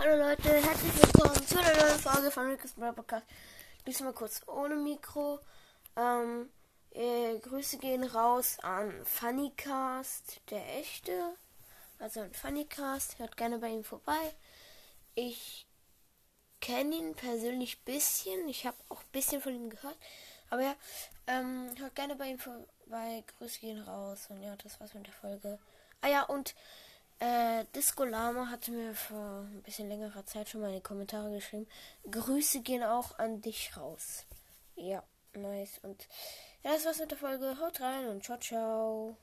Hallo Leute, herzlich willkommen zu einer neuen Folge von Rick's Brawl Podcast. Diesmal kurz ohne Mikro. Ähm, äh, Grüße gehen raus an Funnycast, der echte. Also an Funnycast, hört gerne bei ihm vorbei. Ich kenne ihn persönlich bisschen. Ich habe auch ein bisschen von ihm gehört. Aber ja, ähm, hört gerne bei ihm vorbei. Grüße gehen raus. Und ja, das war's mit der Folge. Ah ja, und äh, Disco Lama hatte mir vor ein bisschen längerer Zeit schon mal in die Kommentare geschrieben. Grüße gehen auch an dich raus. Ja, nice. Und ja, das war's mit der Folge. Haut rein und ciao, ciao.